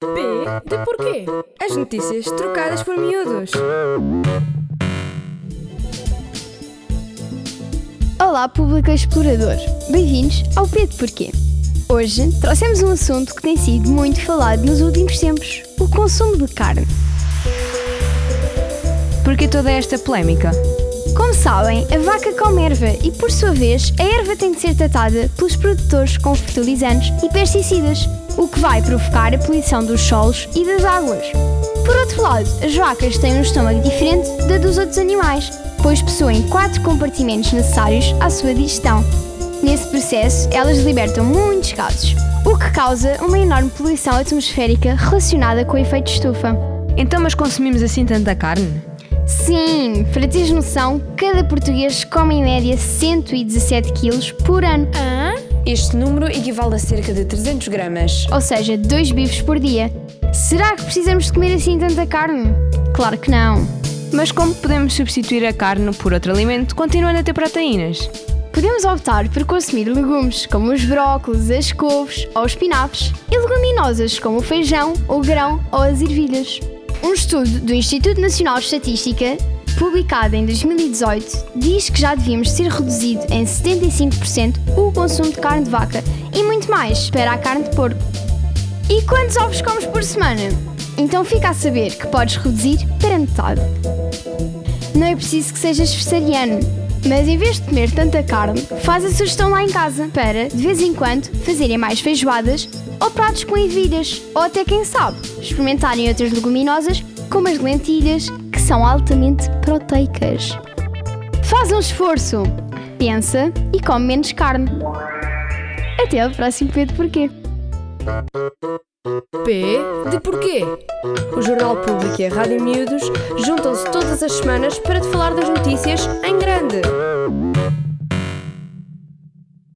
P de porquê? As notícias trocadas por miúdos. Olá, público explorador. Bem-vindos ao P de Porquê. Hoje trouxemos um assunto que tem sido muito falado nos últimos tempos: o consumo de carne. Por que toda esta polémica? Como sabem, a vaca come erva e, por sua vez, a erva tem de ser tratada pelos produtores com fertilizantes e pesticidas, o que vai provocar a poluição dos solos e das águas. Por outro lado, as vacas têm um estômago diferente da dos outros animais, pois possuem quatro compartimentos necessários à sua digestão. Nesse processo, elas libertam muitos gases, o que causa uma enorme poluição atmosférica relacionada com o efeito estufa. Então, mas consumimos assim tanta carne? Sim, para teres noção, cada português come em média 117 quilos por ano, Hã? Este número equivale a cerca de 300 gramas. ou seja, dois bifes por dia. Será que precisamos de comer assim tanta carne? Claro que não. Mas como podemos substituir a carne por outro alimento, continuando a ter proteínas? Podemos optar por consumir legumes como os brócolos, as couves ou os espinafres e leguminosas como o feijão, o grão ou as ervilhas. Um estudo do Instituto Nacional de Estatística, publicado em 2018, diz que já devíamos ter reduzido em 75% o consumo de carne de vaca e muito mais para a carne de porco. E quantos ovos comes por semana? Então fica a saber que podes reduzir para metade. Não é preciso que sejas vegetariano, mas em vez de comer tanta carne, faz a sugestão lá em casa para, de vez em quando, fazerem mais feijoadas ou pratos com ervilhas, ou até quem sabe, experimentarem outras leguminosas como as lentilhas, que são altamente proteicas. Faz um esforço, pensa e come menos carne. Até ao próximo Pedro Porquê. P de porquê? O Jornal Público e a Rádio Miúdos juntam-se todas as semanas para te falar das notícias em grande.